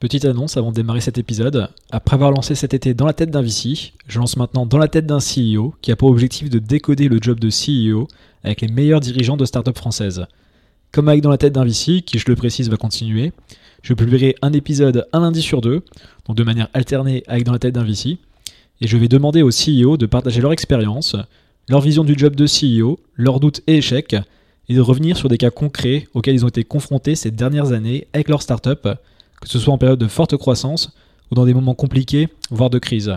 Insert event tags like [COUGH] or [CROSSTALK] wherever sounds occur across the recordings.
Petite annonce avant de démarrer cet épisode. Après avoir lancé cet été dans la tête d'un VC, je lance maintenant dans la tête d'un CEO qui a pour objectif de décoder le job de CEO avec les meilleurs dirigeants de start-up françaises. Comme avec dans la tête d'un VC, qui je le précise va continuer, je publierai un épisode un lundi sur deux, donc de manière alternée avec dans la tête d'un VC, et je vais demander aux CEO de partager leur expérience, leur vision du job de CEO, leurs doutes et échecs, et de revenir sur des cas concrets auxquels ils ont été confrontés ces dernières années avec leur start-up que ce soit en période de forte croissance ou dans des moments compliqués, voire de crise.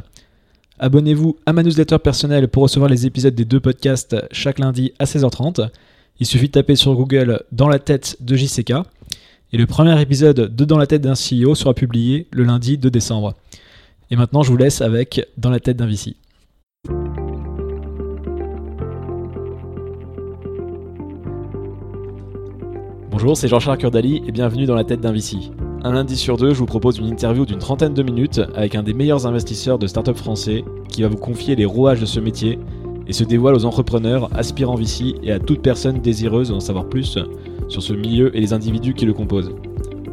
Abonnez-vous à ma newsletter personnelle pour recevoir les épisodes des deux podcasts chaque lundi à 16h30. Il suffit de taper sur Google Dans la tête de JCK. Et le premier épisode de Dans la tête d'un CEO sera publié le lundi 2 décembre. Et maintenant, je vous laisse avec Dans la tête d'un VC. Bonjour, c'est Jean-Charles Curdali et bienvenue dans la tête d'un VC. Un lundi sur deux, je vous propose une interview d'une trentaine de minutes avec un des meilleurs investisseurs de start-up français qui va vous confier les rouages de ce métier et se dévoile aux entrepreneurs, aspirants VC et à toute personne désireuse d'en savoir plus sur ce milieu et les individus qui le composent.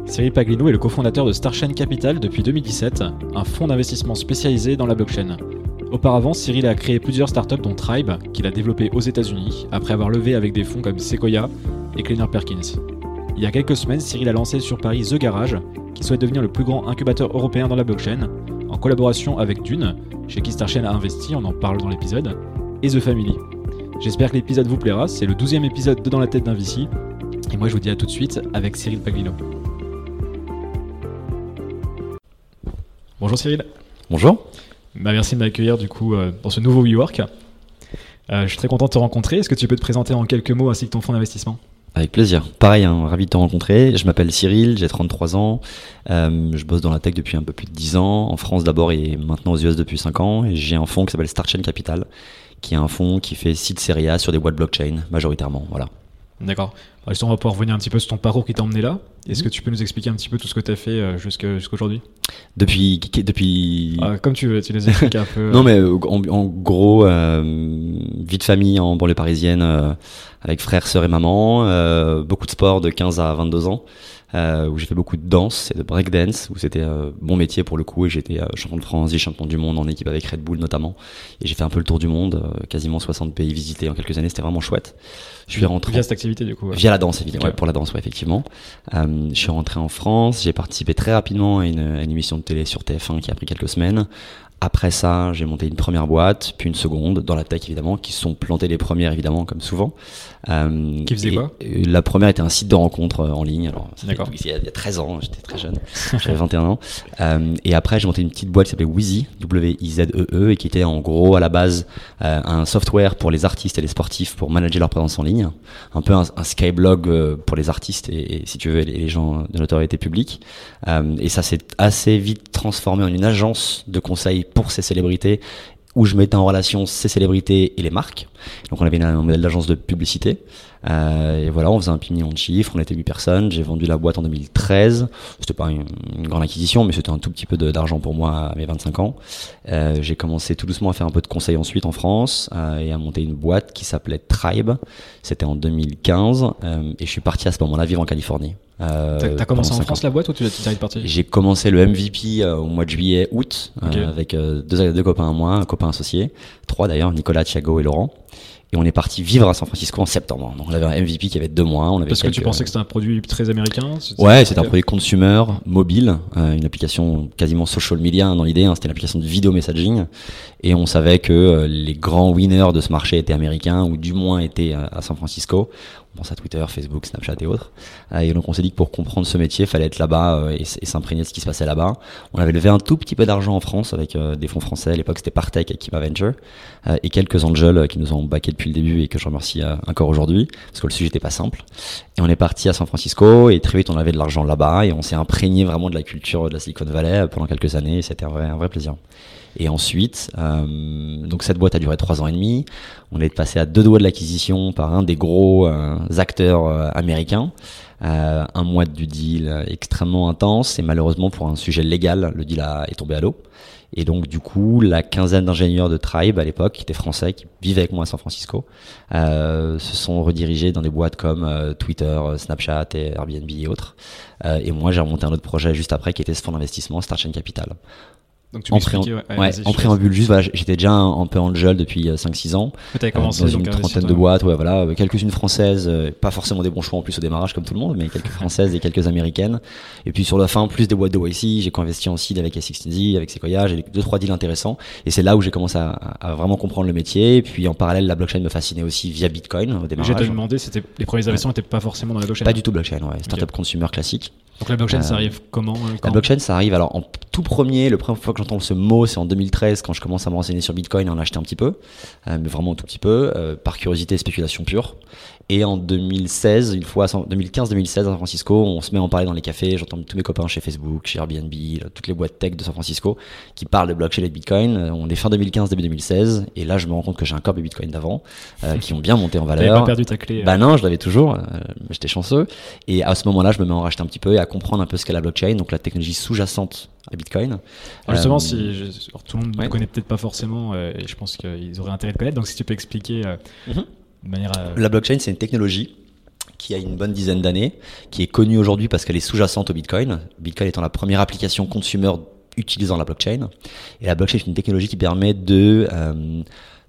Cyril Paglino est le cofondateur de Starchain Capital depuis 2017, un fonds d'investissement spécialisé dans la blockchain. Auparavant, Cyril a créé plusieurs startups dont Tribe, qu'il a développé aux États-Unis, après avoir levé avec des fonds comme Sequoia et Kleiner Perkins. Il y a quelques semaines, Cyril a lancé sur Paris The Garage, qui souhaite devenir le plus grand incubateur européen dans la blockchain, en collaboration avec Dune, chez qui Starchain a investi, on en parle dans l'épisode, et The Family. J'espère que l'épisode vous plaira, c'est le 12 épisode de Dans la tête d'un VC, et moi je vous dis à tout de suite avec Cyril Paglino. Bonjour Cyril. Bonjour. Bah, merci de m'accueillir du coup euh, dans ce nouveau WeWork. Euh, je suis très content de te rencontrer. Est-ce que tu peux te présenter en quelques mots ainsi que ton fonds d'investissement? Avec plaisir. Pareil, hein, ravi de te rencontrer. Je m'appelle Cyril, j'ai 33 ans. Euh, je bosse dans la tech depuis un peu plus de 10 ans, en France d'abord et maintenant aux US depuis 5 ans. Et j'ai un fonds qui s'appelle StarChain Capital, qui est un fonds qui fait site série A sur des boîtes blockchain majoritairement. Voilà. D'accord. on va pouvoir revenir un petit peu sur ton parcours qui t'a emmené là. Est-ce que tu peux nous expliquer un petit peu tout ce que tu as fait euh, jusqu'à aujourd'hui Depuis. depuis... Ah, comme tu veux, tu les expliques un [LAUGHS] peu. non, mais euh, en, gros, euh, vie de famille en banlieue parisienne, avec frères, sœurs et maman, beaucoup de sport de 15 à 22 ans euh, où j'ai fait beaucoup de danse et de breakdance, où c'était euh, mon métier pour le coup, et j'étais euh, champion de France champion du monde en équipe avec Red Bull notamment. Et j'ai fait un peu le tour du monde, euh, quasiment 60 pays visités en quelques années, c'était vraiment chouette. Je suis rentré via cette activité du coup. Via la danse évidemment, ouais, pour la danse, ouais, effectivement. Euh, je suis rentré en France, j'ai participé très rapidement à une, à une émission de télé sur TF1 qui a pris quelques semaines. Après ça, j'ai monté une première boîte, puis une seconde, dans la tech évidemment, qui sont plantées les premières évidemment, comme souvent. Euh, qui faisait quoi? La première était un site de rencontre euh, en ligne. Alors, D'accord. Il, y a 13 ans, j'étais très jeune, j'avais 21 ans. Euh, et après, j'ai monté une petite boîte qui s'appelait Wheezy, W-I-Z-E-E, -E, et qui était en gros à la base euh, un software pour les artistes et les sportifs pour manager leur présence en ligne. Un peu un, un skyblog euh, pour les artistes et, et, si tu veux, les, les gens de notoriété publique. et ça s'est assez vite transformé en une agence de conseil pour ces célébrités où je mettais en relation ces célébrités et les marques. Donc on avait un modèle d'agence de publicité. Euh, et voilà, on faisait un million de chiffres, on était 8 personnes. J'ai vendu la boîte en 2013. C'était pas une, grande acquisition, mais c'était un tout petit peu d'argent pour moi à mes 25 ans. Euh, j'ai commencé tout doucement à faire un peu de conseil ensuite en France euh, et à monter une boîte qui s'appelait Tribe. C'était en 2015 euh, et je suis parti à ce moment-là vivre en Californie. Euh, T'as commencé en France la boîte ou tu es parti J'ai commencé le MVP euh, au mois de juillet, août, euh, avec deux, deux copains à moi, un copain associé, trois d'ailleurs, Nicolas, Thiago et Laurent. Et on est parti vivre à San Francisco en septembre. Donc on avait un MVP qui avait deux mois. On avait Parce que tu pensais que c'était un produit très américain Ouais, c'était un produit consumer, mobile, euh, une application quasiment social media hein, dans l'idée. Hein, c'était une application de vidéo messaging. Et on savait que euh, les grands winners de ce marché étaient américains ou du moins étaient à San Francisco. Pense à Twitter, Facebook, Snapchat et autres. Euh, et donc on s'est dit que pour comprendre ce métier, il fallait être là-bas et, et s'imprégner de ce qui se passait là-bas. On avait levé un tout petit peu d'argent en France avec des fonds français. À l'époque, c'était Partech et Kiva Venture et quelques angels qui nous ont backé depuis le début et que je remercie euh, encore aujourd'hui parce que le sujet n'était pas simple. Et on est parti à San Francisco et très vite on avait de l'argent là-bas et on s'est imprégné vraiment de la culture de la Silicon Valley pendant quelques années c'était un vrai, un vrai plaisir. Et ensuite, euh, donc cette boîte a duré trois ans et demi. On est passé à deux doigts de l'acquisition par un des gros euh, acteurs américains. un mois du deal extrêmement intense et malheureusement pour un sujet légal, le deal a, est tombé à l'eau. Et donc, du coup, la quinzaine d'ingénieurs de Tribe à l'époque, qui étaient français, qui vivaient avec moi à San Francisco, euh, se sont redirigés dans des boîtes comme euh, Twitter, euh, Snapchat et Airbnb et autres. Euh, et moi, j'ai remonté un autre projet juste après, qui était ce fonds d'investissement, Starchain Capital. Donc tu en, en préambule, juste, voilà, j'étais déjà un, peu angel depuis 5-6 euh, ans. Avais commencé dans une trentaine de boîtes, ouais, voilà, euh, quelques-unes françaises, euh, pas forcément des bons choix en plus au démarrage comme tout le monde, mais quelques françaises et quelques américaines. Et puis sur la fin, plus des boîtes de YC, j'ai co-investi en seed avec A16Z, avec Sequoia, j'ai deux trois deals intéressants. Et c'est là où j'ai commencé à, à, vraiment comprendre le métier. Et puis en parallèle, la blockchain me fascinait aussi via Bitcoin au démarrage. J'ai demandé, c'était les premiers investissements n'étaient pas forcément dans la blockchain. Pas du tout blockchain, ouais, startup consumer classique. Donc la blockchain, ça arrive comment La blockchain, ça arrive alors en tout premier, le première fois que j'entends ce mot, c'est en 2013 quand je commence à me renseigner sur Bitcoin et en acheter un petit peu, euh, mais vraiment un tout petit peu, euh, par curiosité et spéculation pure. Et en 2016, une fois, 2015-2016 à San Francisco, on se met à en parler dans les cafés. J'entends tous mes copains chez Facebook, chez Airbnb, toutes les boîtes tech de San Francisco qui parlent de blockchain et de Bitcoin. Euh, on est fin 2015, début 2016. Et là, je me rends compte que j'ai un corps de Bitcoin d'avant, euh, [LAUGHS] qui ont bien monté en valeur. pas perdu ta clé. Bah non, je l'avais toujours. Euh, j'étais chanceux. Et à ce moment-là, je me mets à en racheter un petit peu et à comprendre un peu ce qu'est la blockchain, donc la technologie sous-jacente à Bitcoin. justement, si tout le monde ne connaît peut-être pas forcément, et je pense qu'ils auraient intérêt de connaître. Donc, si tu peux expliquer mhm. La blockchain, c'est une technologie qui a une bonne dizaine d'années, qui est connue aujourd'hui parce qu'elle est sous-jacente au Bitcoin. Bitcoin étant la première application consumer utilisant la blockchain. Et la blockchain est une technologie qui permet euh,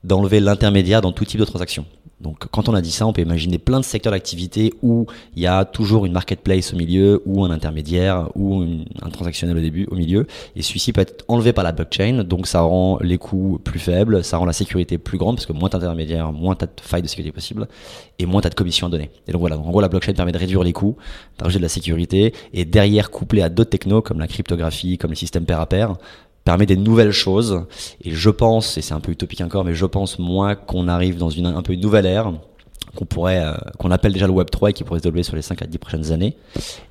d'enlever l'intermédiaire dans tout type de transaction. Donc quand on a dit ça, on peut imaginer plein de secteurs d'activité où il y a toujours une marketplace au milieu, ou un intermédiaire, ou un transactionnel au début, au milieu. Et celui-ci peut être enlevé par la blockchain, donc ça rend les coûts plus faibles, ça rend la sécurité plus grande, parce que moins d'intermédiaires, moins t'as de failles de sécurité possible, et moins t'as de commissions à donner. Et donc voilà, en gros la blockchain permet de réduire les coûts, de de la sécurité, et derrière couplé à d'autres technos comme la cryptographie, comme le système pair à pair, permet des nouvelles choses. Et je pense, et c'est un peu utopique encore, mais je pense moi qu'on arrive dans une un peu une nouvelle ère qu'on pourrait euh, qu'on appelle déjà le web 3 et qui pourrait se développer sur les 5 à 10 prochaines années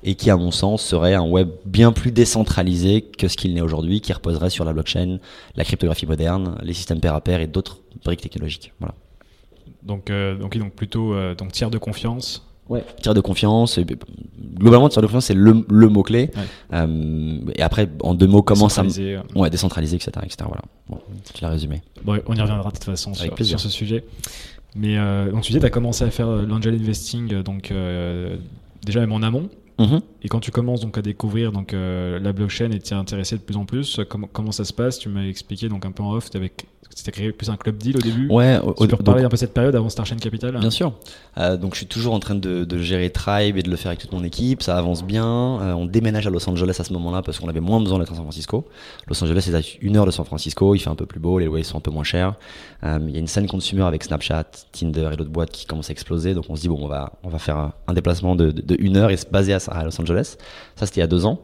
et qui à mon sens serait un web bien plus décentralisé que ce qu'il n'est aujourd'hui qui reposerait sur la blockchain, la cryptographie moderne, les systèmes pair à pair et d'autres briques technologiques. Voilà. Donc euh, donc donc plutôt euh, donc tiers de confiance Ouais. Tiers de confiance. Globalement, tiers de confiance, c'est le, le mot-clé. Euh, et après, en deux mots, comment ça. Ouais, décentralisé, etc. etc. Voilà. Bon, tu l'as résumé. Bon, on y reviendra de toute façon sur, sur, ce sujet. Mais euh, donc, tu disais, tu as commencé à faire euh, l'angel investing, donc euh, déjà même en amont. Mm-hmm. Et quand tu commences donc à découvrir donc la blockchain et t'y intéressé de plus en plus, comment, comment ça se passe? Tu m'as expliqué donc un peu en off, avec c'était créé plus un club deal au début. Ouais. Tu peux reparler un peu de cette période avant Starchain Capital Bien sûr. Euh, donc je suis toujours en train de, de, gérer Tribe et de le faire avec toute mon équipe. Ça avance bien. Euh, on déménage à Los Angeles à ce moment-là parce qu'on avait moins besoin d'être à San Francisco. Los Angeles c'est à une heure de San Francisco. Il fait un peu plus beau, les loyers sont un peu moins chers. Euh, il y a une scène consumer avec Snapchat, Tinder et d'autres boîtes qui commencent à exploser. Donc on se dit bon on va on va faire un, déplacement de, de, une heure et se baser à, à Los Angeles. Ça c'était il y a deux ans.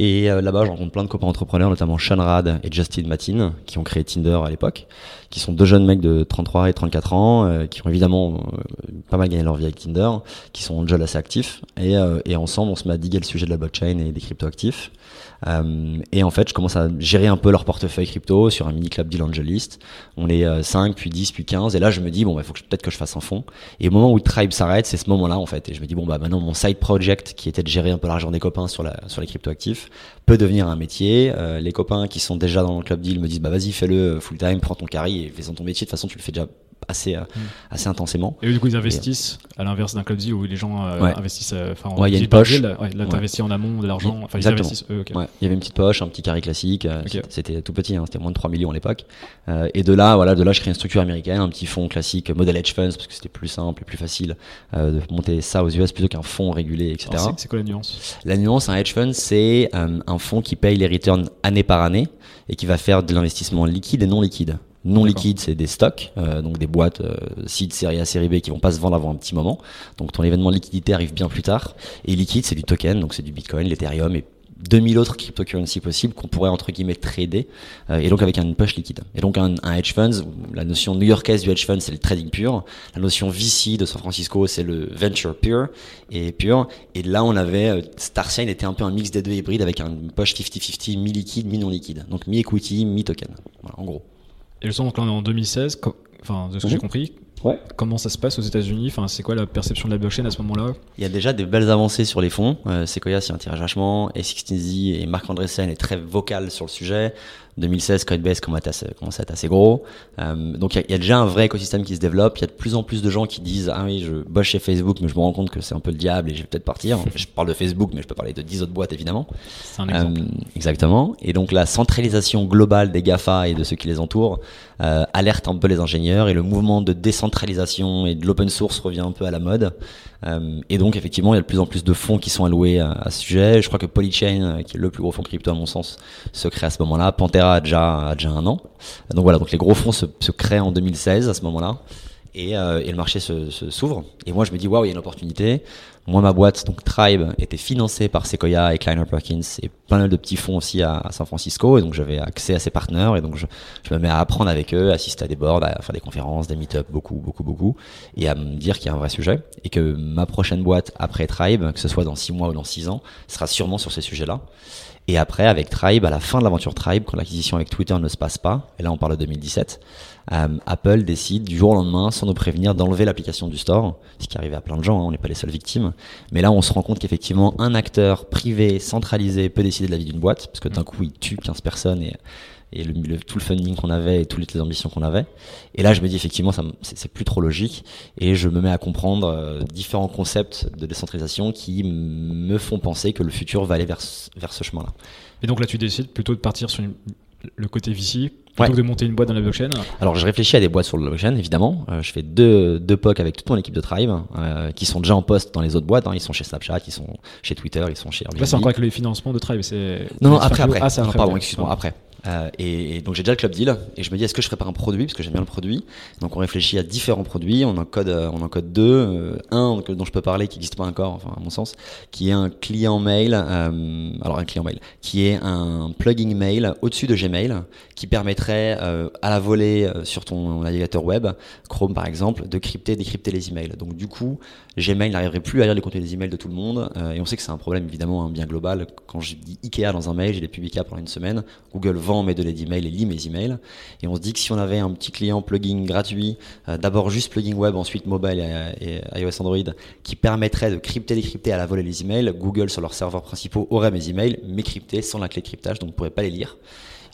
Et euh, là-bas, je rencontre plein de copains entrepreneurs, notamment Sean Rad et Justin Matin, qui ont créé Tinder à l'époque, qui sont deux jeunes mecs de 33 et 34 ans, euh, qui ont évidemment euh, pas mal gagné leur vie avec Tinder, qui sont déjà assez actifs. Et, et ensemble, on se met à diguer le sujet de la blockchain et des crypto-actifs. Euh, et en fait, je commence à gérer un peu leur portefeuille crypto sur un mini club deal angelist. On est 5, puis 10, puis 15. Et là, je me dis, bon, il bah, faut peut-être que je fasse un fond. Et au moment où Tribe s'arrête, c'est ce moment-là, en fait. Et je me dis, bon, bah, maintenant, mon side project, qui était de gérer un peu l'argent des copains sur, la, sur les crypto-actifs, peut devenir un métier. Euh, les copains qui sont déjà dans le club deal me disent, bah, vas-y, fais-le full time, prends ton carry et fais-en ton métier. De toute façon, tu le fais déjà assez, euh, mm. assez intensément. Et du coup, ils investissent à l'inverse d'un club où les gens euh, investissent. Euh, enfin, ouais, il y a une poche. là, tu investis en amont de l'argent. Enfin, ils investissent eux. Ouais, il y avait une petite poche, un petit carré classique. C'était tout petit, hein, c'était moins de 3 millions à l'époque. et de là, voilà, de là, je crée une structure américaine, un petit fonds classique, modèle hedge funds, parce que c'était plus simple et plus facile de monter ça aux US plutôt qu'un fonds régulé, etc. C'est quoi la nuance? La nuance, un hedge fund, c'est un fonds qui paye les returns année par année et qui va faire de l'investissement liquide et non liquide. Non liquide, c'est des stocks, euh, donc des boîtes euh, seed, série A, série B qui vont pas se vendre avant un petit moment. Donc ton événement de liquidité arrive bien plus tard. Et liquide, c'est du token, donc c'est du Bitcoin, l'Ethereum et 2000 autres cryptocurrencies possibles qu'on pourrait entre guillemets trader euh, et donc avec un push liquide. Et donc un, un hedge fund, la notion new-yorkaise du hedge fund c'est le trading pur, la notion VC de San Francisco c'est le venture pur et pur. Et là on avait euh, Starsign était un peu un mix des deux hybrides avec un push 50-50 mi liquide mi non liquide, donc mi equity mi token. Voilà, en gros. Et le son, donc là, on est en 2016, enfin, de ce que j'ai mhm. compris, Ouais. Comment ça se passe aux États-Unis? Enfin, C'est quoi la perception de la blockchain à ce moment-là? Il y a déjà des belles avancées sur les fonds. Euh, Sequoia s'y intéresse vachement. Et 16 et Marc Andreessen est très vocal sur le sujet. 2016, Coinbase commence à être assez gros. Euh, donc il y, a déjà un vrai écosystème qui se développe. Il y a de plus en plus de gens qui disent ah oui je bosse chez Facebook mais je me rends compte que c'est un peu le diable et je vais peut-être partir. [LAUGHS] je parle de Facebook mais je peux parler de 10 autres boîtes évidemment. C'est un exemple. Euh, exactement. Et donc la centralisation globale des GAFA et de ceux qui les entourent euh, alerte un peu les ingénieurs et le mouvement de décentralisation et de l'open source revient un peu à la mode. Et donc effectivement, il y a de plus en plus de fonds qui sont alloués à, ce sujet. Je crois que Polychain, qui est le plus gros fonds crypto à mon sens, se crée à ce moment-là. Pantera a déjà, déjà un an. Donc voilà, donc les gros fonds se, créent en 2016 à ce moment-là. Et, euh, et, le marché s'ouvre. Se, s'ouvre et moi, je me dis, waouh, il y a une opportunité. Moi, ma boîte, donc Tribe, était financée par Sequoia et Kleiner Perkins et plein de petits fonds aussi à, San Francisco. Et donc, j'avais accès à ces partenaires. Et donc, je, je, me mets à apprendre avec eux, à assister à des boards, à faire des conférences, des meet-ups, beaucoup, beaucoup, beaucoup. Et à me dire qu'il y a un vrai sujet. Et que ma prochaine boîte après Tribe, que ce soit dans six mois ou dans six ans, sera sûrement sur ces sujets-là. Et après, avec Tribe, à la fin de l'aventure Tribe, quand l'acquisition avec Twitter ne se passe pas, et là on parle de 2017, euh, Apple décide du jour au lendemain, sans nous prévenir, d'enlever l'application du store, ce qui arrive à plein de gens, hein, on n'est pas les seules victimes. Mais là, on se rend compte qu'effectivement, un acteur privé, centralisé, peut décider de la vie d'une boîte, parce que d'un coup, il tue 15 personnes et et le, tout le funding qu'on avait et toutes les ambitions qu'on avait. Et là, je me dis effectivement, ça, c'est, plus trop logique et je me mets à comprendre euh, différents concepts de décentralisation qui me font penser que le futur va aller vers, vers ce chemin-là. Et donc là, tu décides plutôt de partir sur le côté VC plutôt que de monter une boîte dans la blockchain Alors, je réfléchis à des boîtes sur la blockchain, évidemment. Euh, je fais deux, deux POC avec toute mon équipe de Tribe, euh, qui sont déjà en poste dans les autres boîtes. Hein. Ils sont chez Snapchat, ils sont chez Twitter, ils sont chez Airbnb. Là, c'est encore avec le financement de Tribe. C'est... Non, non, après, après. Ah, c'est pardon, excuse-moi, après. Euh, et, donc j'ai déjà le club deal et je me dis est-ce que je ferais pas un produit? Parce que j'aime bien le produit. Donc on réfléchit à différents produits, on en code euh, on en code deux, euh, un dont je peux parler qui n'existe pas encore, enfin à mon sens, qui est un client mail, alors un client mail, qui est un plugin mail au-dessus de Gmail qui permettrait à la volée sur ton navigateur web, Chrome par exemple, de crypter, décrypter les emails. Donc du coup Gmail n'arriverait plus à lire les contenus des emails de tout le monde et on sait que c'est un problème évidemment un bien global. Quand je dis Ikea dans un mail, j'ai les publié pendant une semaine, Google vend mes données d'email et lit mes emails. Et on se dit que si on avait un petit client plugin gratuit, euh, d'abord juste plugin web, ensuite mobile et, iOS Android, qui permettrait de crypter, décrypter à la volée les emails, Google sur leurs serveurs principaux aurait mes emails, mais cryptés sans la clé de cryptage, donc on ne pourrait pas les lire.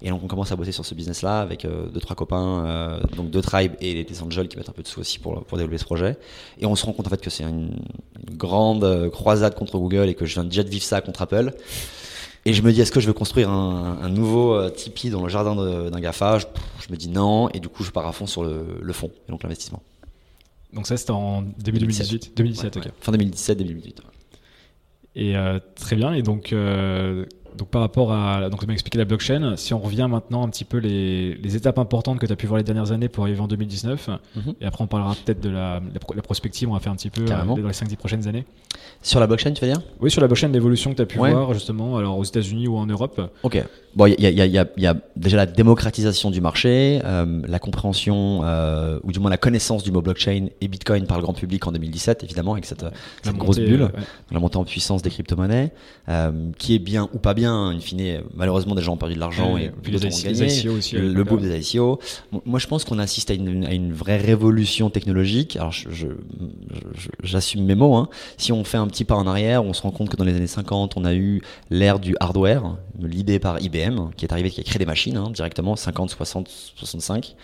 Et donc on commence à bosser sur ce business-là avec euh, deux trois copains, euh, donc deux tribes et des angels qui mettent un peu de sous aussi pour, pour développer ce projet. Et on se rend compte en fait que c'est une, grande croisade contre Google et que je viens déjà de vivre ça contre Apple. Et je me dis, est-ce que je veux construire un, un nouveau euh, Tipeee dans le jardin d'un GAFA? Je, je, me dis non, et du coup, je pars à fond sur le, le fond, et donc l'investissement. Donc ça, c'était en début 2018 2017, ok. Fin 2017, 2018. Et euh, très bien, et donc euh, donc par rapport à donc expliqué la blockchain, si on revient maintenant un petit peu les, les étapes importantes que tu as pu voir les dernières années pour arriver en 2019, mhm. et après on parlera peut-être de la, la, prospective, on va faire un petit peu euh, dans les 5-10 prochaines années. Sur la blockchain, tu veux dire? Oui, sur la blockchain, l'évolution que tu as pu voir justement alors aux États-Unis ou en Europe. Ok. Bon, il y a, y, a, y a, déjà la démocratisation du marché, euh, la compréhension, euh, ou du moins la connaissance du mot blockchain et Bitcoin par le grand public en 2017, évidemment, avec cette, cette grosse bulle, la montée en puissance des crypto-monnaies, qui est bien ou pas bien in fine, malheureusement, des gens ont perdu de l'argent et, puis les, ICO aussi. Le, le boom des ICO. Moi, je pense qu'on assiste à une, à une, vraie révolution technologique. Alors, j'assume je, mes mots. Hein. Si on fait un petit pas en arrière, on se rend compte que dans les années 50, on a eu l'ère du hardware, l'idée par IBM, qui est arrivé, qui a créé des machines hein, directement, 50, 60, 65.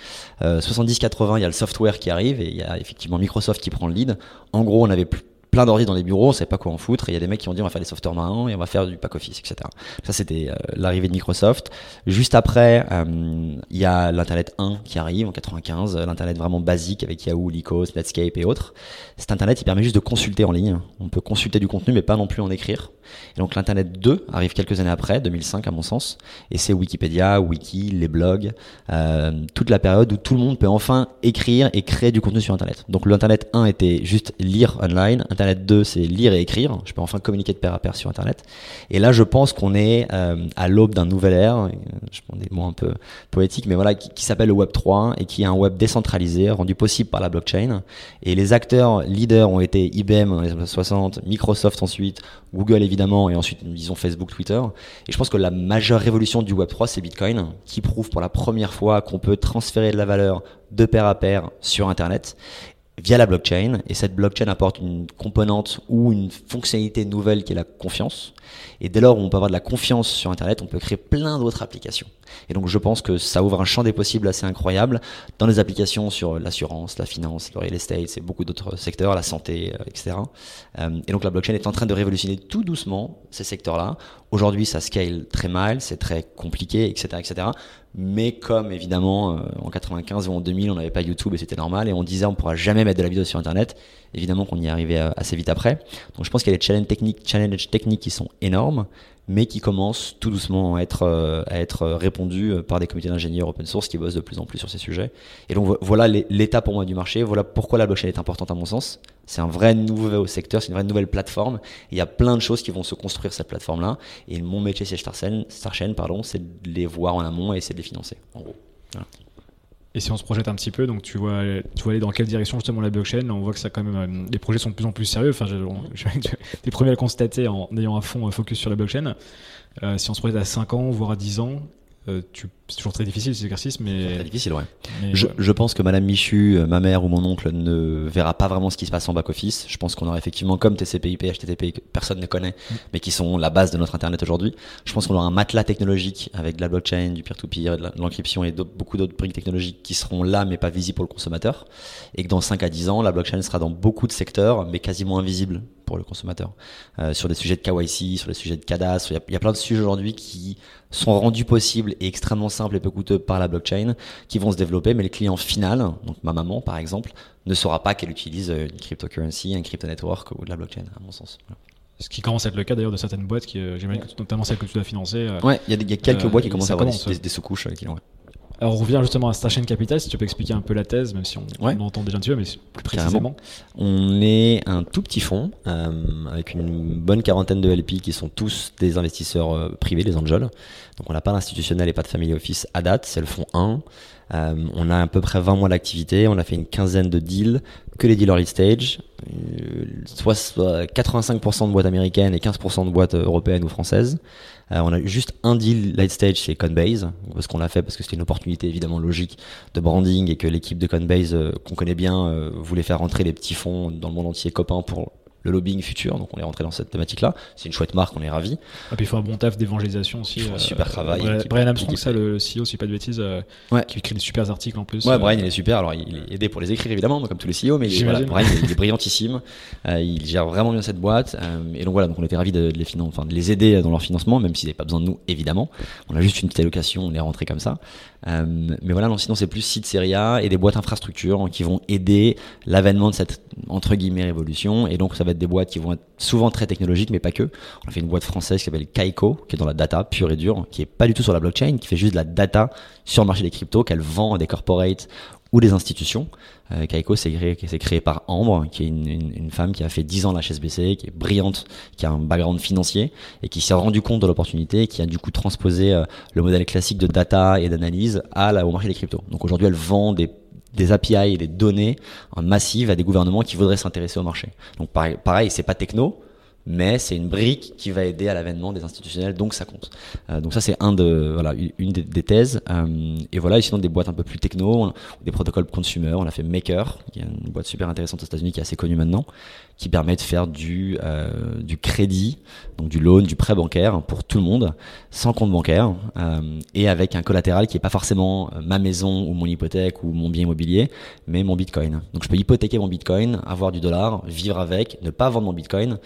Euh, 70, 80, il y a le software qui arrive et il y a effectivement Microsoft qui prend le lead. En gros, on avait plus plein d'ordi dans les bureaux, on savait pas quoi en foutre. Et il y a des mecs qui ont dit on va faire des softwares maintenant et on va faire du pack office, etc. Ça c'était euh, l'arrivée de Microsoft. Juste après, euh, il y a l'internet 1 qui arrive en 95, l'internet vraiment basique avec Yahoo, Lycos, Netscape et autres. Cet internet il permet juste de consulter en ligne. On peut consulter du contenu mais pas non plus en écrire. Et donc l'internet 2 arrive quelques années après, 2005 à mon sens, et c'est Wikipédia, Wiki, les blogs, euh, toute la période où tout le monde peut enfin écrire et créer du contenu sur internet. Donc l'internet 1 était juste lire online, Internet 2, c'est lire et écrire. Je peux enfin communiquer de pair à pair sur Internet. Et là, je pense qu'on est euh, à l'aube d'un nouvel ère, je prends des mots un peu poétiques, mais voilà, qui, s'appelle le Web 3 et qui est un web décentralisé, rendu possible par la blockchain. Et les acteurs leaders ont été IBM dans les années 60, Microsoft ensuite, Google évidemment, et ensuite, disons Facebook, Twitter. Et je pense que la majeure révolution du Web 3, c'est Bitcoin, qui prouve pour la première fois qu'on peut transférer de la valeur de pair à pair sur Internet via la blockchain. Et cette blockchain apporte une composante ou une fonctionnalité nouvelle qui est la confiance. Et dès lors où on peut avoir de la confiance sur Internet, on peut créer plein d'autres applications. Et donc je pense que ça ouvre un champ des possibles assez incroyable dans les applications sur l'assurance, la finance, le real estate, et beaucoup d'autres secteurs, la santé, euh, etc. Euh, et donc la blockchain est en train de révolutionner tout doucement ces secteurs-là. Aujourd'hui, ça scale très mal, c'est très compliqué, etc., etc. Mais comme évidemment euh, en 95 ou en 2000 on n'avait pas YouTube et c'était normal et on disait on pourra jamais mettre de la vidéo sur Internet, évidemment qu'on y est arrivé assez vite après. Donc je pense qu'il y a des challenges techniques, challenges techniques qui sont énormes, mais qui commencent tout doucement à être, euh, à être répondus euh, par des comités d'ingénieurs open source qui bossent de plus en plus sur ces sujets. Et donc voilà l'état pour moi du marché, voilà pourquoi la blockchain est importante à mon sens. C'est un vrai nouveau secteur, c'est une vraie nouvelle plateforme. il y a plein de choses qui vont se construire cette plateforme-là. Et mon métier chez Starchain, pardon, c'est de les voir en amont et c'est de les financer, en gros. Et si on se projette un petit peu, donc tu vois, tu vois aller dans quelle direction justement la blockchain? On voit que ça quand même, euh, les projets sont de plus en plus sérieux. Enfin, [LAUGHS] les premiers à le constater en ayant un fond focus sur la blockchain. Euh, si on se projette à 5 ans, voire à 10 ans, euh, c'est toujours très difficile ces exercices, mais. Très difficile, ouais. je, je, pense que Madame Michu, euh, ma mère ou mon oncle ne verra pas vraiment ce qui se passe en back-office. Je pense qu'on aura effectivement, comme TCP/IP, HTTP, que personne ne connaît, mm. mais qui sont la base de notre Internet aujourd'hui. Je pense qu'on aura un matelas technologique avec de la blockchain, du peer-to-peer, de l'encryption et beaucoup d'autres briques technologiques qui seront là, mais pas visibles pour le consommateur. Et que dans 5 à 10 ans, la blockchain sera dans beaucoup de secteurs, mais quasiment invisible pour le consommateur. Euh, sur des sujets de KYC, sur des sujets de cadastre, il y, a plein de sujets aujourd'hui qui sont rendus possibles et extrêmement simples et peu coûteux par la blockchain, qui vont se développer, mais le client final, donc ma maman par exemple, ne saura pas qu'elle utilise une cryptocurrency, un crypto network ou de la blockchain, à mon sens. Ce qui commence à être le cas d'ailleurs de certaines boîtes, qui, euh, j'imagine, notamment celles que tu dois financer. Euh, ouais, il y, a quelques boîtes qui commencent à avoir des, sous-couches qui l'ont. Alors on revient justement à Starchain Capital, si tu peux expliquer un peu la thèse, même si on, entend déjà un petit peu, mais plus précisément. On est un tout petit fonds euh, avec une bonne quarantaine de LP qui sont tous des investisseurs euh, privés, des angels. Donc on n'a pas d'institutionnel et pas de family office à date, c'est le fonds 1. Euh, on a à peu près 20 mois d'activité, on a fait une quinzaine de deals, que les deals early stage, soit 85% de boîtes américaines et 15% de boîtes européennes ou françaises. Euh, on a juste un deal late stage chez Coinbase, parce qu'on l'a fait parce que c'était une opportunité évidemment logique de branding et que l'équipe de Coinbase euh, qu'on connaît bien euh, voulait faire rentrer les petits fonds dans le monde entier copains pour le lobbying futur. Donc on est rentré dans cette thématique-là. C'est une chouette marque, on est ravis. Et puis il faut un bon taf d'évangélisation aussi. un super travail. Brian, Armstrong, ça, le CEO, si pas de bêtises, qui écrit des super articles en plus. Ouais, Brian, il est super. Alors il est aidé pour les écrire évidemment, comme tous les CEO, mais voilà, Brian, il est brillantissime. il gère vraiment bien cette boîte. et donc voilà, donc on était ravis de, les enfin, de les aider dans leur financement, même s'ils n'avaient pas besoin de nous, évidemment. On a juste une petite allocation, on est rentré comme ça. Euh, mais voilà, non, sinon c'est plus site série A et des boîtes infrastructures qui vont aider l'avènement de cette entre guillemets révolution. Et donc ça va être des boîtes qui vont être souvent très technologiques, mais pas que. On a fait une boîte française qui s'appelle Kaiko, qui est dans la data pure et dure, qui est pas du tout sur la blockchain, qui fait juste de la data sur le marché des cryptos, qu'elle vend à des corporates ou des institutions. Euh, Kaiko, c'est créé, par Ambre, qui est une, femme qui a fait 10 ans à HSBC, qui est brillante, qui a un background financier et qui s'est rendu compte de l'opportunité et qui a du coup transposé euh, le modèle classique de data et d'analyse à la, au marché des cryptos. Donc aujourd'hui, elle vend des des API et des données en massive à des gouvernements qui voudraient s'intéresser au marché. Donc pareil, pareil c'est pas techno, mais c'est une brique qui va aider à l'avènement des institutionnels, donc ça compte. Euh, donc ça c'est un de voilà une des, thèses. Euh, et voilà, et sinon des boîtes un peu plus techno, des protocoles consumer. On a fait Maker, qui est une boîte super intéressante aux États-Unis qui est assez connue maintenant, qui permet de faire du euh, du crédit, donc du loan, du prêt bancaire pour tout le monde, sans compte bancaire et avec un collatéral qui est pas forcément ma maison ou mon hypothèque ou mon bien immobilier, mais mon Bitcoin. Donc je peux hypothéquer mon Bitcoin, avoir du dollar, vivre avec, ne pas vendre mon Bitcoin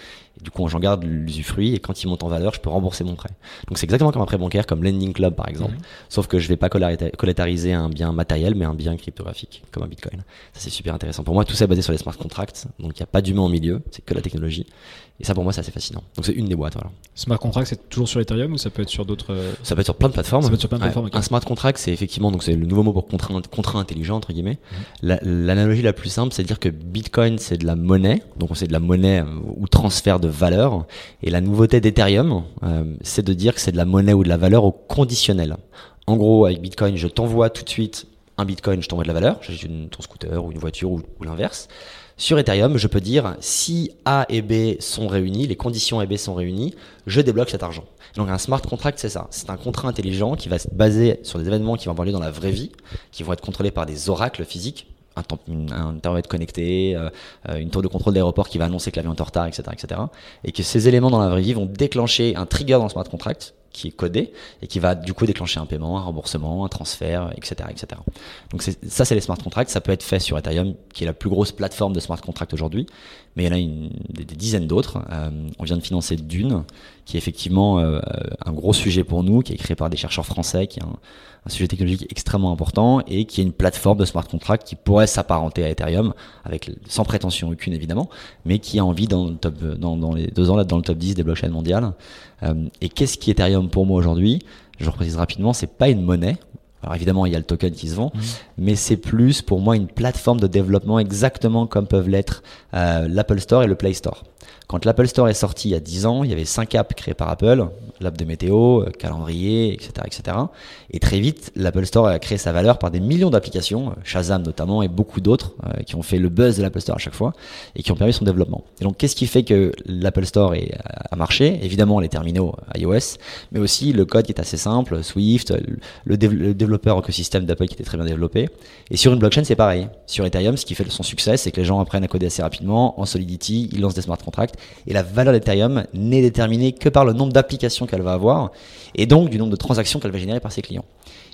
du coup, j'en garde l'usufruit et quand il monte en valeur, je peux rembourser mon prêt. Donc c'est exactement comme un prêt bancaire, comme Lending Club par exemple. Mhm. Sauf que je vais pas collatariser un bien matériel, mais un bien cryptographique, comme un Bitcoin. Ça c'est super intéressant. Pour moi, tout ça est basé sur les smart contracts, donc il n'y a pas d'humain au milieu, c'est que la technologie. Et ça, pour moi, c'est assez fascinant. Donc, c'est une des boîtes. Voilà. Smart contract, c'est toujours sur Ethereum ou ça peut être sur d'autres euh, Ça peut être sur plein de plateformes. Ça peut être sur plein de plateformes. Un smart contract, c'est effectivement donc c'est le nouveau mot pour contrat, contrat intelligent entre guillemets. Mhm. L'analogie la, plus simple, c'est de dire que Bitcoin, c'est de la monnaie, donc c'est de la monnaie euh, ou transfert de valeur. Et la nouveauté d'Ethereum, euh, c'est de dire que c'est de la monnaie ou de la valeur au conditionnel. En gros, avec Bitcoin, je t'envoie tout de suite un Bitcoin, je t'envoie de la valeur, j'ai ton scooter ou une voiture ou, ou l'inverse. Sur Ethereum, je peux dire si A et B sont réunis, les conditions A et B sont réunies, je débloque cet argent. Donc un smart contract, c'est ça. C'est un contrat intelligent qui va se baser sur des événements qui vont avoir lieu dans la vraie vie, qui vont être contrôlés par des oracles physiques, un, un connecté, euh, une tour de contrôle d'aéroport qui va annoncer que l'avion est en retard, etc., etc. Et que ces éléments dans la vraie vie vont déclencher un trigger dans le smart contract qui est codé et qui va du coup déclencher un paiement, un remboursement, un transfert, etc. etc. Donc ça, c'est les smart contracts. Ça peut être fait sur Ethereum, qui est la plus grosse plateforme de smart contracts aujourd'hui. Mais il y en a une, des, dizaines d'autres. Euh, on vient de financer Dune, qui est effectivement euh, un gros sujet pour nous, qui est créé par des chercheurs français, qui est un, sujet technologique extrêmement important et qui est une plateforme de smart contract qui pourrait s'apparenter à Ethereum, avec sans prétention aucune évidemment, mais qui a envie dans, le top, dans, dans les deux ans là dans le top 10 des blockchains mondiales. Euh, et qu'est-ce qui Ethereum pour moi aujourd'hui? Je reprécise rapidement, c'est pas une monnaie. Alors évidemment, il y a le token qui se vend, mmh. mais c'est plus pour moi une plateforme de développement exactement comme peuvent l'être euh, l'Apple Store et le Play Store. Quand l'Apple Store est sorti il y a 10 ans, il y avait 5 apps créées par Apple, l'app de météo, euh, calendrier, etc., etc. Et très vite, l'Apple Store a créé sa valeur par des millions d'applications, euh, Shazam notamment, et beaucoup d'autres, euh, qui ont fait le buzz de l'Apple Store à chaque fois, et qui ont permis son développement. Et donc, qu'est-ce qui fait que l'Apple Store a marché? Évidemment, les terminaux iOS, mais aussi le code qui est assez simple, Swift, le, développeur écosystème d'Apple qui était très bien développé. Et sur une blockchain, c'est pareil. Sur Ethereum, ce qui fait son succès, c'est que les gens apprennent à coder assez rapidement, en Solidity, ils lancent des smart contracts, et la valeur d'Ethereum n'est déterminée que par le nombre d'applications qu'elle va avoir et donc du nombre de transactions qu'elle va générer par ses clients.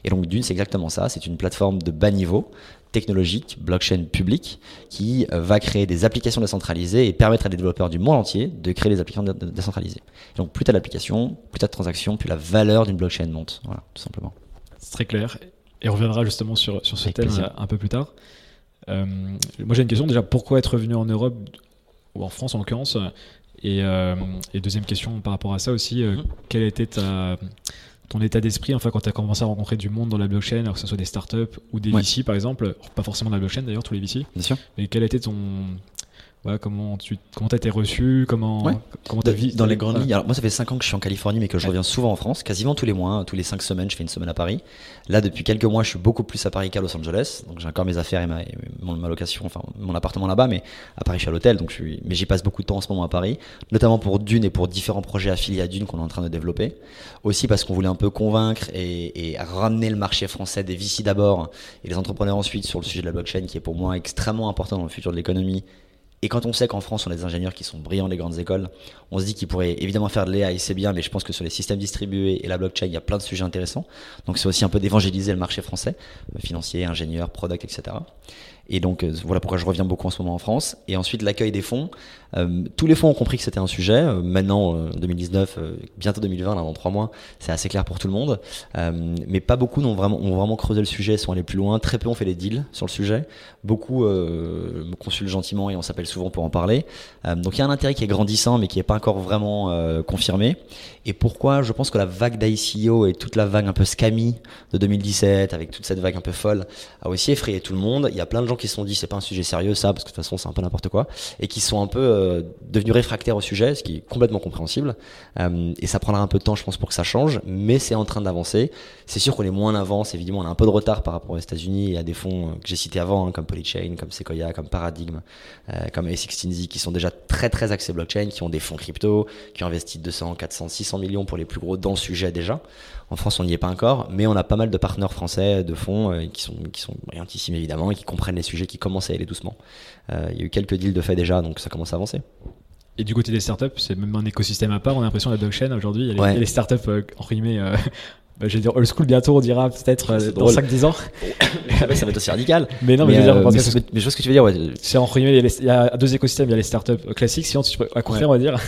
Et donc d'une, c'est exactement ça, c'est une plateforme de bas niveau technologique, blockchain public, qui euh, va créer des applications décentralisées et permettre à des développeurs du monde entier de créer des applications décentralisées. donc plus tu as d'applications, plus tu as de transactions, plus la valeur d'une blockchain monte. Voilà, tout simplement. C'est très clair. Et on reviendra justement sur, sur ce thème un peu plus tard. Euh, moi j'ai une question déjà, pourquoi être revenu en Europe ou en France en l'occurrence euh, et, deuxième question par rapport à ça aussi, euh, mhm. quel était ta, ton état d'esprit enfin, quand tu as commencé à rencontrer du monde dans la blockchain, alors que ce soit des startups ou des VC par exemple, pas forcément dans la blockchain d'ailleurs, tous les VC. Bien sûr. Mais quel était ton, comment tu comment as été reçu Comment comment as vu Dans les grandes lignes. Alors moi, ça fait 5 ans que je suis en Californie, mais que je reviens souvent en France, quasiment tous les mois, tous les 5 semaines, je fais une semaine à Paris. Là, depuis quelques mois, je suis beaucoup plus à Paris qu'à Los Angeles. Donc j'ai encore mes affaires et ma, mon, ma location, enfin mon appartement là-bas, mais à Paris, je suis à l'hôtel. Donc je suis, mais j'y passe beaucoup de temps en ce moment à Paris, notamment pour Dune et pour différents projets affiliés à Dune qu'on est en train de développer. Aussi parce qu'on voulait un peu convaincre et, et ramener le marché français des VC d'abord et les entrepreneurs ensuite sur le sujet de la blockchain, qui est pour moi extrêmement important dans le futur de l'économie et quand on sait qu'en France, on a des ingénieurs qui sont brillants des grandes écoles, on se dit qu'ils pourraient évidemment faire de l'AI, c'est bien, mais je pense que sur les systèmes distribués et la blockchain, il y a plein de sujets intéressants. Donc c'est aussi un peu d'évangéliser le marché français, euh, financier, ingénieur, product, etc. Et donc euh, voilà pourquoi je reviens beaucoup en ce moment en France. Et ensuite l'accueil des fonds. Euh, tous les fonds ont compris que c'était un sujet. Euh, maintenant, 2019, bientôt 2020, là, dans trois mois, c'est assez clair pour tout le monde. mais pas beaucoup n'ont vraiment, ont vraiment creusé le sujet, sont allés plus loin. Très peu ont fait des deals sur le sujet. Beaucoup me consultent gentiment et on s'appelle souvent pour en parler. donc il y a un intérêt qui est grandissant, mais qui n'est pas encore vraiment confirmé. Et pourquoi? Je pense que la vague d'ICO et toute la vague un peu scammy de 2017, avec toute cette vague un peu folle, a aussi effrayé tout le monde. Il y a plein de gens qui se sont dit c'est pas un sujet sérieux ça, parce que de toute façon c'est un peu n'importe quoi, et qui sont un peu euh, devenus réfractaires au sujet, ce qui est complètement compréhensible. Euh, et ça prendra un peu de temps, je pense, pour que ça change, mais c'est en train d'avancer. C'est sûr qu'on est moins en avance, évidemment, on a un peu de retard par rapport aux États-Unis et à des fonds euh, que j'ai cités avant, hein, comme Polychain, comme Sequoia, comme Paradigm, comme A16Z, qui sont déjà très très axés blockchain, qui ont des fonds crypto, qui ont investi 200, 400, 600 millions pour les plus gros dans le sujet déjà. En France, on n'y est pas encore, mais on a pas mal de partenaires français de fonds euh, qui sont qui sont brillantissimes évidemment et qui comprennent les sujets, qui commencent à aller doucement. Euh, il y a eu quelques deals de fait déjà, donc ça commence à avancer. Et du côté des startups, c'est même un écosystème à part. On a l'impression la blockchain aujourd'hui, il y a les, startups euh, entre guillemets je vais dire old school bientôt, on dira peut-être euh, dans 5-10 ans. [LAUGHS] ça va être aussi radical. Mais non, mais, je veux dire, euh, mais, je vois ce que tu veux dire. Ouais. C'est entre guillemets, il y a deux écosystèmes. Il y a les startups classiques, sinon tu à contraire, on va dire,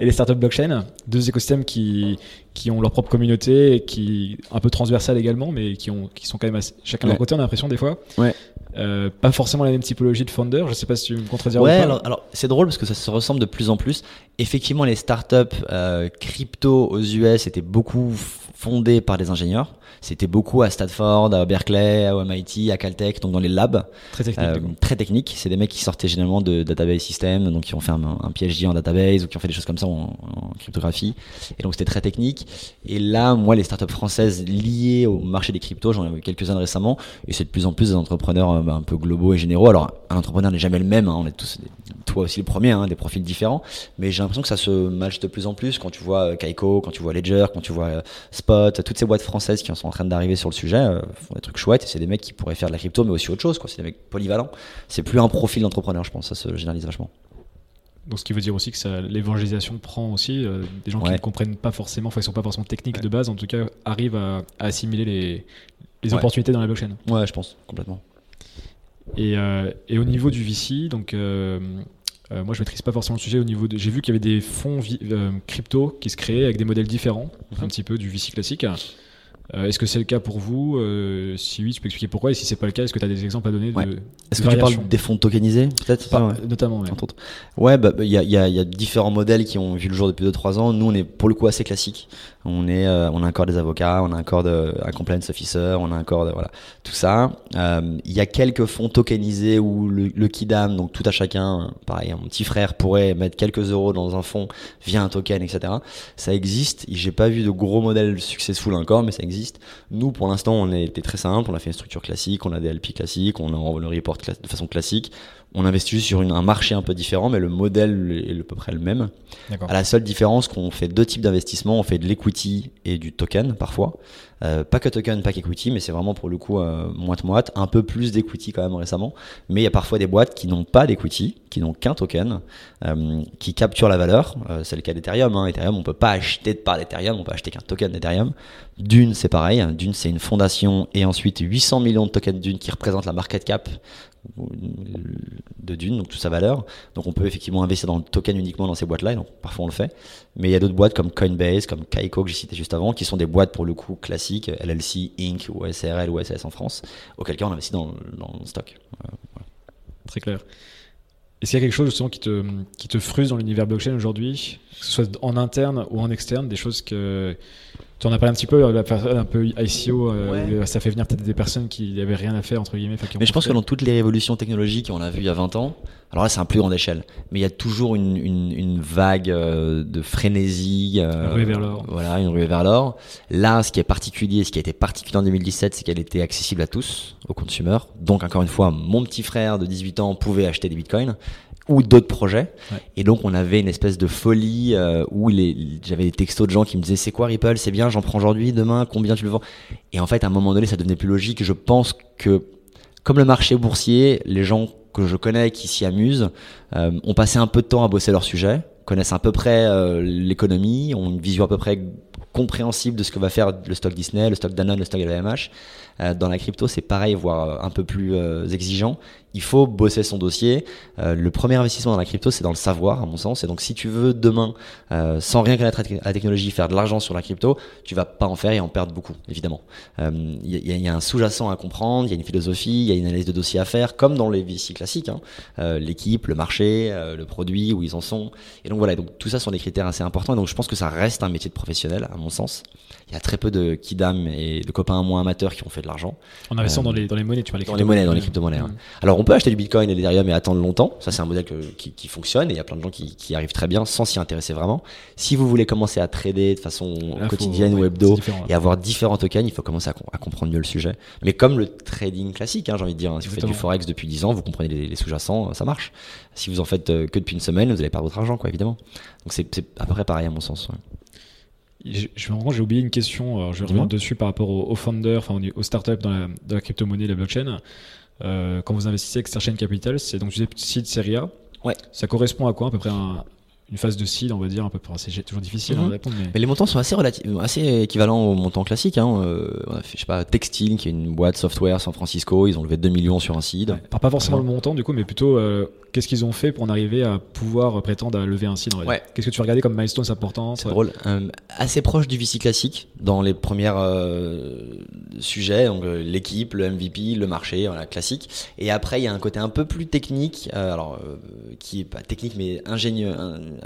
et les startups blockchain. Deux écosystèmes qui, qui ont leur propre communauté, et qui un peu transversales également, mais qui, ont, qui sont quand même chacun de leur côté, on a l'impression des fois. Ouais. Euh, pas forcément la même typologie de founder. Je sais pas si tu me contrediras ouais, alors, alors c'est drôle parce que ça se ressemble de plus en plus. Effectivement, les startups euh, crypto aux US étaient beaucoup fondées par des ingénieurs. C'était beaucoup à Stanford, à Berkeley, à MIT, à Caltech, donc dans les labs. Très technique. Euh, très technique. C'est des mecs qui sortaient généralement de database system, donc qui ont fait un, un, PhD en database ou qui ont fait des choses comme ça en, cryptographie. Et donc c'était très technique. Et là, moi, les startups françaises liées au marché des cryptos, j'en ai vu quelques-unes récemment, et c'est de plus en plus des entrepreneurs euh, bah, un peu globaux et généraux. Alors, un entrepreneur n'est jamais le même. Hein. on est tous, toi aussi le premier, hein, des profils différents. Mais j'ai l'impression que ça se matche de plus en plus quand tu vois euh, Kaiko, quand tu vois Ledger, quand tu vois Spot, toutes ces boîtes françaises qui en sont train d'arriver sur le sujet euh, font des trucs chouettes. Et c'est des mecs qui pourraient faire de la crypto, mais aussi autre chose. C'est des mecs polyvalents. C'est plus un profil d'entrepreneur, je pense. Ça se généralise vachement. Donc, ce qui veut dire aussi que l'évangélisation prend aussi euh, des gens qui ne comprennent pas forcément, enfin, ils sont pas forcément techniques de base, en tout cas, arrivent à, assimiler les, les opportunités dans la blockchain. Ouais, je pense, complètement. Et, euh, et au niveau du VC, donc, moi, je maîtrise pas forcément le sujet au niveau de. J'ai vu qu'il y avait des fonds crypto qui se créaient avec des modèles différents, un mhm. petit peu du VC classique. Euh, est-ce que c'est le cas pour vous euh, Si oui, tu peux expliquer pourquoi. Et si c'est pas le cas, est-ce que tu as des exemples à donner de, Est-ce que tu parles des fonds tokenisés peut-être Notamment, ouais. Ouais, bah, il y, a, y, a, différents modèles qui ont vu le jour depuis 2-3 ans. Nous, on est pour le coup assez classique. On, est, euh, on a encore des avocats, on a encore de, un compliance officer, on a encore de, voilà, tout ça. Il y a quelques fonds tokenisés où le, le Kidam, donc tout à chacun, pareil, mon petit frère pourrait mettre quelques euros dans un fonds via un token, etc. Ça existe. J'ai pas vu de gros modèles successful encore, mais ça existe nous, pour l'instant, on a été très simple. On a fait une structure classique, on a des LP classiques, on a le report de façon classique. On investit juste sur un marché un peu différent, mais le modèle est à peu près le même. À la seule différence qu'on fait deux types d'investissements. On fait de l'equity et du token parfois. Euh, pas que token, pas qu'equity, mais c'est vraiment pour le coup euh, moite-moite. Un peu plus d'equity quand même récemment. Mais il y a parfois des boîtes qui n'ont pas d'equity, qui n'ont qu'un token, euh, qui capturent la valeur. Euh, c'est le cas d'Ethereum. Hein. Ethereum, on peut pas acheter de part d'Ethereum, on peut acheter qu'un token d'Ethereum. Dune, c'est pareil. Dune, c'est une fondation et ensuite 800 millions de tokens Dune qui représentent la market cap de Dune, donc toute sa valeur. Donc on peut effectivement investir dans le token uniquement dans ces boîtes-là, donc parfois on le fait. Mais il y a d'autres boîtes comme Coinbase, comme Kaiko que j'ai cité juste avant, qui sont des boîtes pour le coup classiques, LLC, Inc. ou SRL ou SAS en France, auquel cas on investit dans, le stock. Très clair. Est-ce qu'il y a quelque chose justement qui te, qui te fruse dans l'univers blockchain aujourd'hui, que soit en interne ou en externe, des choses que tu en as parlé un petit peu, la un peu ICO, euh, ça fait venir peut-être des personnes qui n'avaient rien à faire, entre guillemets. Mais je pense que dans toutes les révolutions technologiques, on l'a vu il y a 20 ans, alors là c'est un plus grande échelle, mais il y a toujours une, une, vague euh, de frénésie. Euh, une ruée vers l'or. Voilà, une ruée vers l'or. Là, ce qui est particulier, ce qui a été particulier en 2017, c'est qu'elle était accessible à tous, aux consommateurs. Donc encore une fois, mon petit frère de 18 ans pouvait acheter des bitcoins ou d'autres projets. Et donc on avait une espèce de folie euh, où j'avais des textos de gens qui me disaient c'est quoi Ripple, c'est bien, j'en prends aujourd'hui, demain, combien tu le vends? Et en fait à un moment donné ça devenait plus logique. Je pense que comme le marché boursier, les gens que je connais qui s'y amusent euh, ont passé un peu de temps à bosser leur sujet, connaissent à peu près euh, l'économie, ont une vision à peu près compréhensible de ce que va faire le stock Disney, le stock Danone, le stock LVMH. Euh, dans la crypto, c'est pareil, voire un peu plus exigeant il faut bosser son dossier. Euh, le premier investissement dans la crypto, c'est dans le savoir, à mon sens. Et donc, si tu veux demain, euh, sans rien connaître à la technologie, faire de l'argent sur la crypto, tu vas pas en faire et en perdre beaucoup, évidemment. Il euh, y, y, a un sous-jacent à comprendre, il y a une philosophie, il y a une analyse de dossier à faire, comme dans les VC classiques. Hein. L'équipe, le marché, le produit, où ils en sont. Et donc voilà, donc tout ça sont des critères assez importants. Et donc, je pense que ça reste un métier de professionnel, à mon sens. Il y a très peu de kidam et de copains moins amateurs qui ont fait de l'argent. En investissant dans, les, dans les monnaies, tu parles Dans les monnaies, dans les crypto-monnaies. Hein. Alors, on peut acheter du Bitcoin et l'Ethereum et attendre longtemps. Ça, c'est un modèle qui, fonctionne et il y a plein de gens qui, qui arrivent très bien sans s'y intéresser vraiment. Si vous voulez commencer à trader de façon quotidienne ou hebdo et avoir différents tokens, il faut commencer à, comprendre mieux le sujet. Mais comme le trading classique, hein, j'ai envie de dire, hein, si vous faites du forex depuis 10 ans, vous comprenez les, sous-jacents, ça marche. Si vous en faites euh, que depuis une semaine, vous allez perdre votre argent, quoi, évidemment. Donc c'est à peu près pareil à mon sens. Je, j'ai oublié une question, je vais revenir dessus par rapport aux, founders, enfin aux startups dans la, dans la crypto-monnaie, la blockchain. Euh, quand vous investissez avec Starchain Capital, c'est donc du seed série A. Ouais. Ça correspond à quoi à peu près une phase de seed, on va dire, un peu C'est toujours difficile à mhm. répondre. Mais... les montants sont assez, assez équivalents aux montants classiques. Hein. Euh, on a fait, je sais pas, Textile, qui est une boîte software San Francisco, ils ont levé 2 millions sur un seed. Pas forcément le montant, du coup, mais plutôt euh, qu'est-ce qu'ils ont fait pour en arriver à pouvoir prétendre à lever un seed Qu'est-ce que tu regardé comme milestones importants C'est drôle. Euh, assez proche du VC classique dans les premiers sujets, donc l'équipe, le MVP, le marché, voilà, classique. Et après, il y a un côté un peu plus technique, alors qui est pas technique, mais ingénieux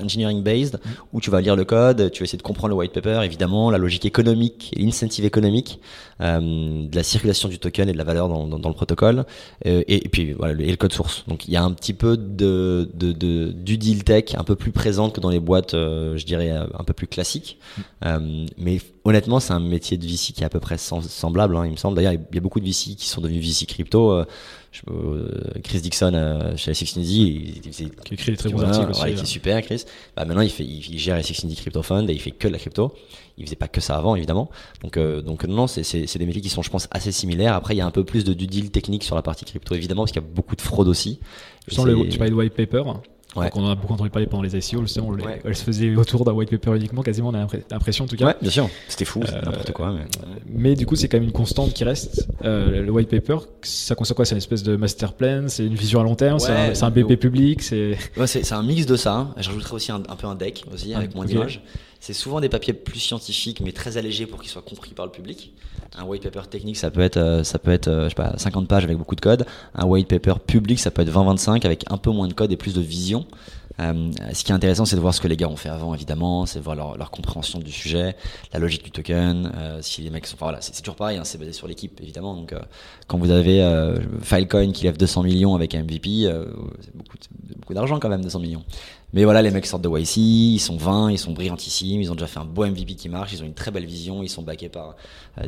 engineering based, mm. où tu vas lire le code, tu vas essayer de comprendre le white paper, évidemment, la logique économique l'incentive économique euh, de la circulation du token et de la valeur dans, dans, le protocole, euh, et, puis voilà, le, et le code source. Donc il y a un petit peu de, de, de, du deal tech un peu plus présente que dans les boîtes, euh, je dirais, un peu plus classiques. Mm. mais honnêtement, c'est un métier de VC qui est à peu près semblable, hein, il me semble. D'ailleurs, il y a beaucoup de VC qui sont devenus VC crypto. Euh, Chris Dixon euh, chez Six il, qui écrit des très bons articles aussi. qui est super, Chris. Bah, maintenant, il, fait, il, gère Six Crypto Fund et il fait que de la crypto. Il faisait pas que ça avant, évidemment. Donc, euh, donc non, c'est des métiers qui sont, je pense, assez similaires. Après, il y a un peu plus de due deal technique sur la partie crypto, évidemment, parce qu'il y a beaucoup de fraude aussi. tu parlais de white paper. Donc on en a beaucoup entendu parler pendant les ICO, justement, elle se faisait autour d'un white paper uniquement, quasiment, on a l'impression en tout cas. Ouais, bien sûr, c'était fou, euh, n'importe quoi. Mais... du coup, c'est quand même une constante qui reste. Euh, le white paper, ça concerne quoi? C'est une espèce de master plan, c'est une vision à long terme, c'est un, BP public? C'est [LAUGHS] ouais, c'est un mix de ça. Je rajouterai aussi un, peu un deck aussi, avec moins d'images. C'est souvent des papiers plus scientifiques, mais très allégés pour qu'ils soient compris par le public. Un white paper technique, ça peut être, euh, ça peut être, je sais pas, 50 pages avec beaucoup de code. Un white paper public, ça peut être 20-25 avec un peu moins de code et plus de vision. Euh, ce qui est intéressant, c'est de voir ce que les gars ont fait avant, évidemment, c'est de voir leur, leur, compréhension du sujet, la logique du token, euh, si les mecs sont. Enfin, voilà, c'est toujours pareil, hein, c'est basé sur l'équipe, évidemment. Donc, euh, quand vous avez euh, Filecoin qui lève 200 millions avec un MVP, c'est beaucoup, beaucoup d'argent quand même, 200 millions. Mais voilà, les mecs sortent de YC, ils sont 20, ils sont brillantissimes, ils ont déjà fait un beau MVP qui marche, ils ont une très belle vision, ils sont backés par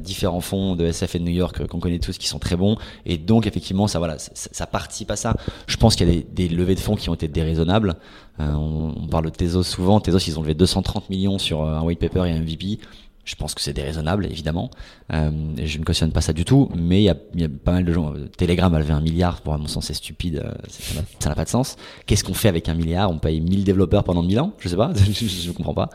différents fonds de SF et de New York qu'on connaît tous qui sont très bons. Et donc, effectivement, ça, voilà, ça, participe à ça. Je pense qu'il y a des, levées de fonds qui ont été déraisonnables. Euh, on, on, parle de Tezos souvent. Tezos, ils ont levé 230 millions sur euh, un white paper et un MVP. Je pense que c'est déraisonnable, évidemment. Euh, je ne cautionne pas ça du tout, mais il y a, y a, pas mal de gens. Telegram a levé un milliard, pour à mon sens, c'est stupide, euh, ça n'a pas de sens. Qu'est-ce qu'on fait avec un milliard? On paye 1000 développeurs pendant 1000 ans? Je sais pas, [LAUGHS] je ne comprends pas.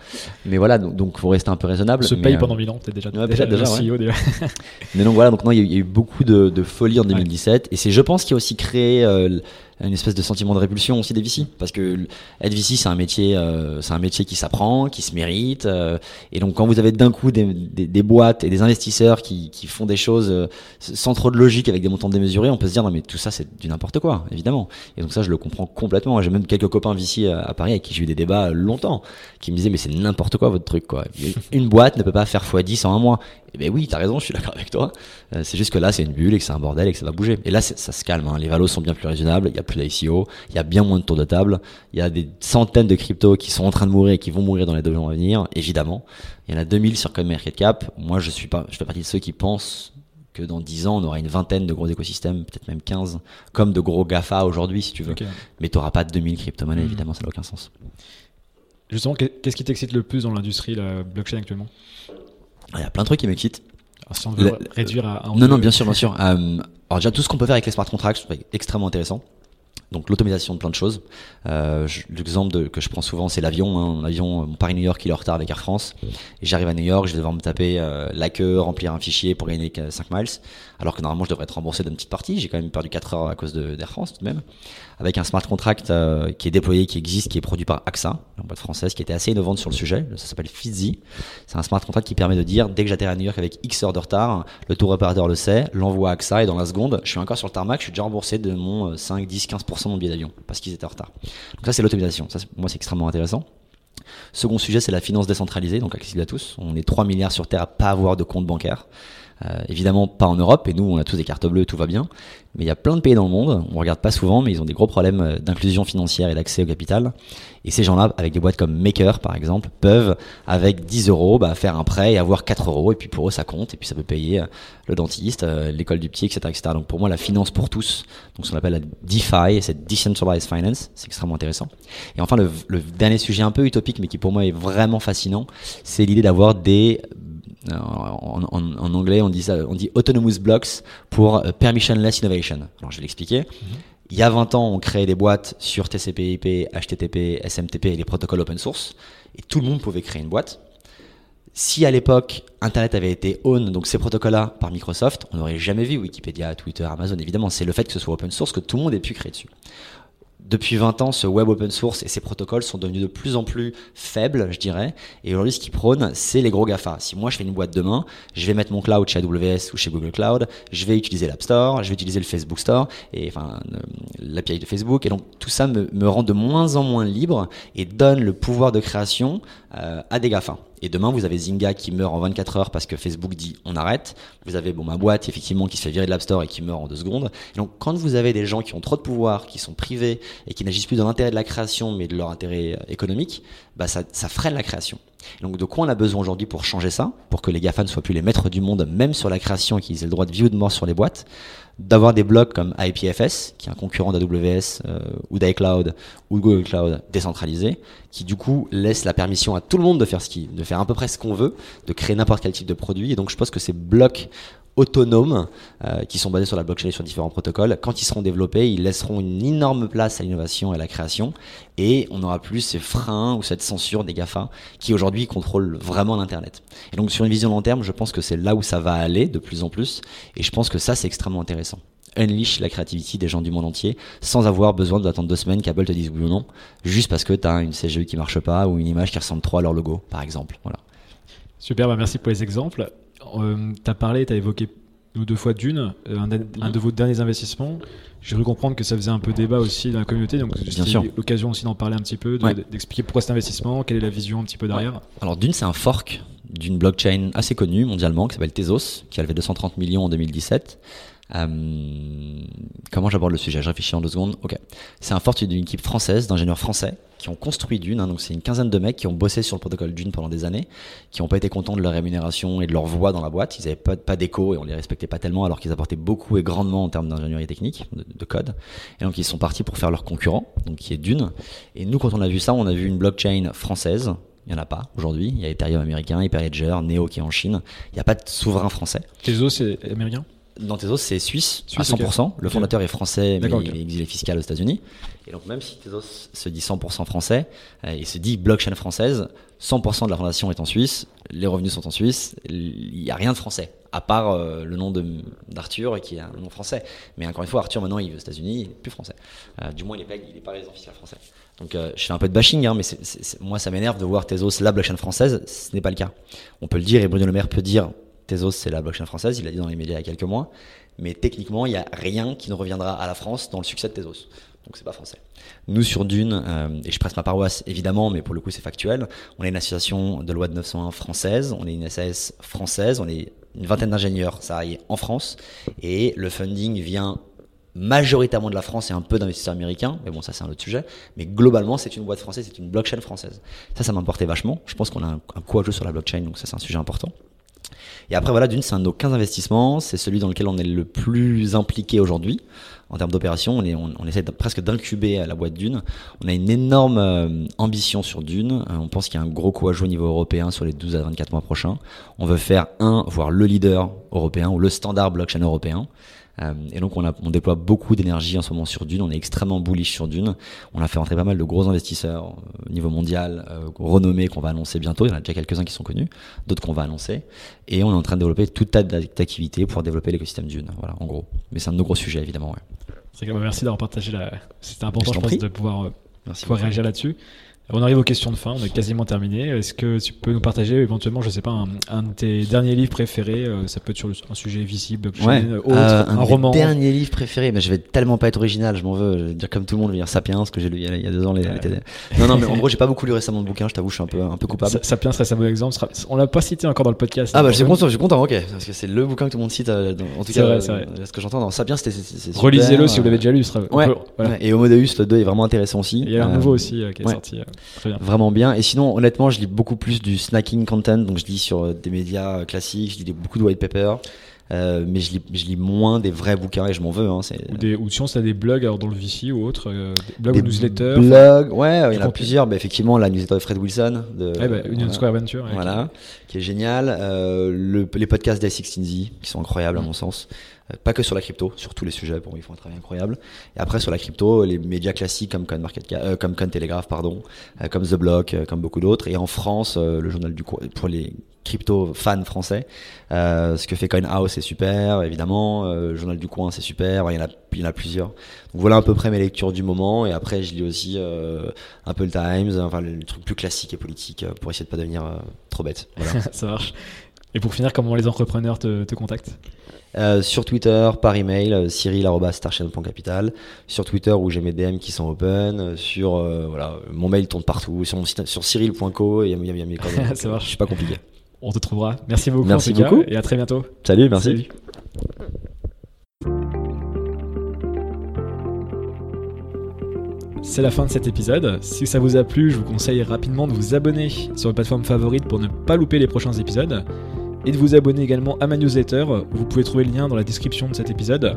Mais voilà, donc, donc faut rester un peu raisonnable. Se paye pendant 1000 ans, peut-être déjà, ouais, déjà, déjà, CEO déjà. [LAUGHS] mais donc voilà, donc non, il y, a eu beaucoup de, de folie en 2017, et c'est, je pense, qui a aussi créé euh, une espèce de sentiment de répulsion aussi des VC parce que être VC c'est un métier euh, c'est un métier qui s'apprend qui se mérite euh, et donc quand vous avez d'un coup des, des, des, boîtes et des investisseurs qui, qui font des choses euh, sans trop de logique avec des montants démesurés on peut se dire non mais tout ça c'est du n'importe quoi évidemment. Et donc ça je le comprends complètement. J'ai même quelques copains VC à, Paris avec qui j'ai eu des débats longtemps qui me disaient mais c'est n'importe quoi votre truc quoi. Une boîte ne peut pas faire x10 en un mois eh ben oui t'as raison je suis d'accord avec toi c'est juste que là c'est une bulle et que c'est un bordel et que ça va bouger et là ça se calme hein. les valos sont bien plus raisonnables il y a plus d'ICO, il y a bien moins de tours de table, il y a des centaines de cryptos qui sont en train de mourir et qui vont mourir dans les deux ans à venir, évidemment. Il y en a 2000 sur CoinMarketCap. Moi, je suis pas, je fais partie de ceux qui pensent que dans 10 ans, on aura une vingtaine de gros écosystèmes, peut-être même 15, comme de gros GAFA aujourd'hui, si tu veux. Mais tu n'auras pas 2000 crypto-monnaies, hmm. évidemment, ça n'a aucun sens. Justement, qu'est-ce qui t'excite le plus dans l'industrie, la blockchain actuellement? Il y a plein de trucs qui m'excitent. Si on veut réduire à. non, non, bien sûr, bien sûr. Euh, alors, déjà, tout ce qu'on peut faire avec les smart contracts, c'est extrêmement intéressant. Donc l'automatisation de plein de choses. Euh, L'exemple que je prends souvent, c'est l'avion. Hein. L'avion, mon Paris-New York, il est en retard avec Air France. Et j'arrive à New York, je vais devoir me taper euh, la queue, remplir un fichier pour gagner 5 miles. Alors que normalement, je devrais être remboursé d'une petite partie. J'ai quand même perdu 4 heures à cause d'Air France tout de même. Avec un smart contract euh, qui est déployé, qui existe, qui est produit par AXA, une boîte française, qui était assez innovante sur le sujet. Ça s'appelle Fizzy. C'est un smart contract qui permet de dire, dès que j'atterris à New York avec X heures de retard, le tour opérateur le sait, l'envoie à AXA et dans la seconde, je suis encore sur le tarmac, je suis déjà remboursé de mon 5, 10, 15% de mon billet d'avion parce qu'ils étaient en retard. Donc ça, c'est l'automatisation. Ça, moi, c'est extrêmement intéressant. Second sujet, c'est la finance décentralisée, donc accessible à tous. On est 3 milliards sur Terre à pas avoir de compte bancaire. Euh, évidemment pas en Europe, et nous on a tous des cartes bleues, tout va bien. Mais il y a plein de pays dans le monde, on regarde pas souvent, mais ils ont des gros problèmes euh, d'inclusion financière et d'accès au capital. Et ces gens-là, avec des boîtes comme Maker par exemple, peuvent avec 10 euros bah, faire un prêt et avoir 4 euros, et puis pour eux ça compte, et puis ça peut payer euh, le dentiste, l'école du petit, etc., etc. Donc pour moi la finance pour tous, donc ce qu'on appelle la DeFi, c'est Decentralized Finance, c'est extrêmement intéressant. Et enfin le dernier sujet un peu utopique, mais qui pour moi est vraiment fascinant, c'est l'idée d'avoir des en, en, anglais, on dit ça, on dit autonomous blocks pour euh, permissionless innovation. Alors je vais l'expliquer. Mhm. Il y a 20 ans, on créait des boîtes sur TCP/IP, HTTP, SMTP et les protocoles open source, et tout le monde pouvait créer une boîte. Si à l'époque Internet avait été own, donc ces protocoles-là, par Microsoft, on n'aurait jamais vu Wikipédia, Twitter, Amazon. Évidemment, c'est le fait que ce soit open source que tout le monde ait pu créer dessus depuis 20 ans, ce web open source et ces protocoles sont devenus de plus en plus faibles, je dirais. Et aujourd'hui, ce qui prône, c'est les gros GAFA. Si moi, je fais une boîte demain, je vais mettre mon cloud chez AWS ou chez Google Cloud, je vais utiliser l'App Store, je vais utiliser le Facebook Store, et enfin, l'API de Facebook. Et donc, tout ça me, me, rend de moins en moins libre et donne le pouvoir de création euh, à des GAFA. Et demain, vous avez Zynga qui meurt en 24 heures parce que Facebook dit on arrête. Vous avez bon ma boîte effectivement qui se fait virer de l'App Store et qui meurt en deux secondes. Donc quand vous avez des gens qui ont trop de pouvoir, qui sont privés et qui n'agissent plus dans l'intérêt de la création mais de leur intérêt euh, économique, bah ça freine la création. Donc de quoi on a besoin aujourd'hui pour changer ça, pour que les GAFA ne soient plus les maîtres du monde, même sur la création et qu'ils aient le droit de vie ou de mort sur les boîtes d'avoir des blocs comme IPFS, qui est un concurrent d'AWS euh, ou d'iCloud ou Google Cloud décentralisé, qui du coup laisse la permission à tout le monde de faire ce qui, de faire à peu près ce qu'on veut, de créer n'importe quel type de produit. Et donc je pense que ces blocs autonomes euh, qui sont basés sur la blockchain et sur différents protocoles. Quand ils seront développés, ils laisseront une énorme place à l'innovation et à la création et on n'aura plus ces freins ou cette censure des GAFA qui aujourd'hui contrôlent vraiment l'Internet. Et donc sur une vision long terme, je pense que c'est là où ça va aller de plus en plus et je pense que ça c'est extrêmement intéressant. Unleash la créativité des gens du monde entier sans avoir besoin d'attendre deux semaines qu'Apple te dise oui ou non, juste parce que tu as une CGE qui marche pas ou une image qui ressemble trop à leur logo, par exemple. Voilà. Super, bah merci pour les exemples. Euh, tu as parlé, tu as évoqué ou deux fois Dune, euh, un, de vos derniers investissements. J'ai cru comprendre que ça faisait un peu débat aussi dans la communauté, donc c'est l'occasion aussi d'en parler un petit peu, d'expliquer pourquoi cet investissement, quelle est la vision un petit peu derrière. Alors Dune, c'est un fork d'une blockchain assez connue mondialement qui s'appelle Tezos, qui a levé 230 millions en 2017. Euh, comment j'aborde le sujet? Je réfléchis en deux secondes. Ok. C'est un fork d'une équipe française, d'ingénieurs français, qui ont construit Dune. Hein, donc c'est une quinzaine de mecs qui ont bossé sur le protocole Dune pendant des années, qui n'ont pas été contents de leur rémunération et de leur voix dans la boîte. Ils n'avaient pas, d'écho et on les respectait pas tellement, alors qu'ils apportaient beaucoup et grandement en termes d'ingénierie technique, de, code. Et donc ils sont partis pour faire leur concurrent, donc qui est Dune. Et nous, quand on a vu ça, on a vu une blockchain française. Il n'y en a pas aujourd'hui. Il y a Ethereum américain, Hyperledger, Neo qui est en Chine. Il n'y a pas de souverain français. Tezos, c'est américain? Tezos, c'est suisse, à 100%. Le fondateur est français, mais il est exilé fiscal aux États-Unis. Et donc, même si Tezos se dit 100% français, euh, il se dit blockchain française, 100% de la fondation est en Suisse, les revenus sont en Suisse, il n'y a rien de français, à part euh, le nom d'Arthur qui est un nom français. Mais encore une fois, Arthur maintenant il est aux États-Unis, il n'est plus français. Euh, du moins, il n'est il est pas résident fiscal français. Donc, je fais un peu de bashing, hein, mais moi ça m'énerve de voir Tezos la blockchain française, ce n'est pas le cas. On peut le dire et Bruno Le Maire peut dire Tezos, c'est la blockchain française, il l'a dit dans les médias il y a quelques mois. Mais techniquement, il n'y a rien qui ne reviendra à la France dans le succès de Tezos. Donc c'est pas français. Nous sur Dune, euh, et je presse ma paroisse évidemment, mais pour le coup c'est factuel, on est une association de loi de 901 française, on est une SAS française, on est une vingtaine d'ingénieurs salariés en France, et le funding vient majoritairement de la France et un peu d'investisseurs américains, mais bon ça c'est un autre sujet, mais globalement c'est une boîte française, c'est une blockchain française. Ça ça m'importait vachement, je pense qu'on a un, un à jouer sur la blockchain, donc ça c'est un sujet important. Et après, voilà, d'une, c'est un de nos 15 investissements. C'est celui dans lequel on est le plus impliqué aujourd'hui en termes d'opération. On, on, essaie presque d'incuber la boîte d'une. On a une énorme euh, ambition sur d'une. Euh, on pense qu'il y a un gros coup à jouer au niveau européen sur les 12 à 24 mois prochains. On veut faire un, voire le leader européen ou le standard blockchain européen. Euh, et donc on, a, on déploie beaucoup d'énergie en ce moment sur Dune, on est extrêmement bullish sur Dune. On a fait entrer pas mal de gros investisseurs euh, au niveau mondial, euh, renommés qu'on va annoncer bientôt. Il y en a déjà quelques-uns qui sont connus, d'autres qu'on va annoncer. Et on est en train de développer tout tas d'activités pour développer l'écosystème Dune. Voilà, en gros. Mais c'est un de nos gros sujets évidemment. Ouais. Merci d'avoir partagé la. C'était important, je, pense, de pouvoir, pouvoir réagir là-dessus. On arrive aux questions de fin, on a quasiment terminé. Est-ce que tu peux nous partager éventuellement, je sais pas, un, de tes derniers livres préférés euh, Ça peut être sur un sujet visible, ouais. autre, euh, un, un roman. Dernier livre préféré, mais je vais tellement pas être original, je m'en veux. Je vais dire comme tout le monde, je vais dire Sapiens, que j'ai lu il y, a, deux ans. Les, Non, non, mais en gros, j'ai pas beaucoup lu récemment de bouquins, je t'avoue, je suis un peu, un peu coupable. Sapiens serait un bon exemple. On l'a pas cité encore dans le podcast. Ah bah, je suis content, je suis content, ok. Parce que c'est le bouquin que tout le monde cite, euh, en tout cas, vrai, vrai. ce que j'entends dans Sapiens, c'était. Relisez-le si vous l'avez déjà lu. Ouais. Et Homo Deus, le 2 est vraiment intéressant aussi. Il y a un nouveau aussi qui est sorti. Bien. Vraiment bien. Et sinon, honnêtement, je lis beaucoup plus du snacking content. Donc, je lis sur euh, des médias euh, classiques, je lis beaucoup de white paper. Euh, mais je lis, je lis moins des vrais bouquins et je m'en veux. Hein, ou, des, ou sinon, des blogs alors, dans le VC ou autre, euh, blogs ou newsletters. Blogs, ouais, il y en a plusieurs. Bah, effectivement, la newsletter de Fred Wilson. De, bah, Union Square Venture. voilà, qui est génial. le, les podcasts d'I16Z qui sont incroyables à mon sens. Euh, pas que sur la crypto, sur tous les sujets, moi, ils font un travail incroyable. Et après, sur la crypto, les médias classiques comme Coin, Market, euh, comme Telegraph, pardon, euh, comme The Block, comme beaucoup d'autres. Et en France, le journal du pour les crypto fans français, ce que fait Coin House, c'est super, évidemment. le journal du coin, c'est super. Il y, en a, il y en a plusieurs. Donc voilà à peu près mes lectures du moment. Et après, je lis aussi un peu le Times, enfin le, truc plus classique et politique pour essayer de pas devenir trop bête. Voilà. [LAUGHS] Ça marche. Et pour finir, comment les entrepreneurs te, te contactent euh, sur Twitter, par email, euh, cyril.starchain.capital. Sur Twitter où j'ai mes DM qui sont open. Euh, sur voilà, mon mail tourne partout. Sur mon site, sur cyril.co, il y a, y a mes coordonnées. [LAUGHS] Ça marche. Je suis pas compliqué. On te trouvera. Merci beaucoup. Merci beaucoup. et à très bientôt. Salut, merci. Salut. C'est la fin de cet épisode. Si ça vous a plu, je vous conseille rapidement de vous abonner sur votre plateforme favorite pour ne pas louper les prochains épisodes et de vous abonner également à ma newsletter. Vous pouvez trouver le lien dans la description de cet épisode.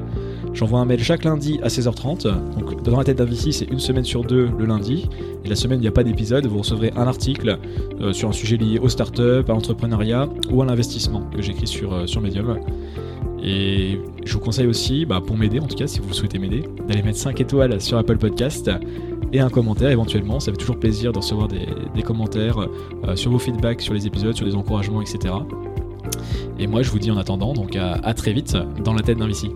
J'envoie un mail chaque lundi à 16h30. Donc dans la tête d'un c'est une semaine sur deux le lundi. Et la semaine, il n'y a pas d'épisode. Vous recevrez un article euh, sur un sujet lié aux startups, à l'entrepreneuriat ou à l'investissement que j'écris sur, euh, Medium. Et je vous conseille aussi, bah, pour m'aider en tout cas, si vous souhaitez m'aider, d'aller mettre 5 étoiles sur Apple Podcast et un commentaire éventuellement. Ça fait toujours plaisir de recevoir des, commentaires euh, sur vos feedbacks sur les épisodes, sur les encouragements, etc. Et moi, je vous dis en attendant, donc à, très vite dans la tête d'un VC.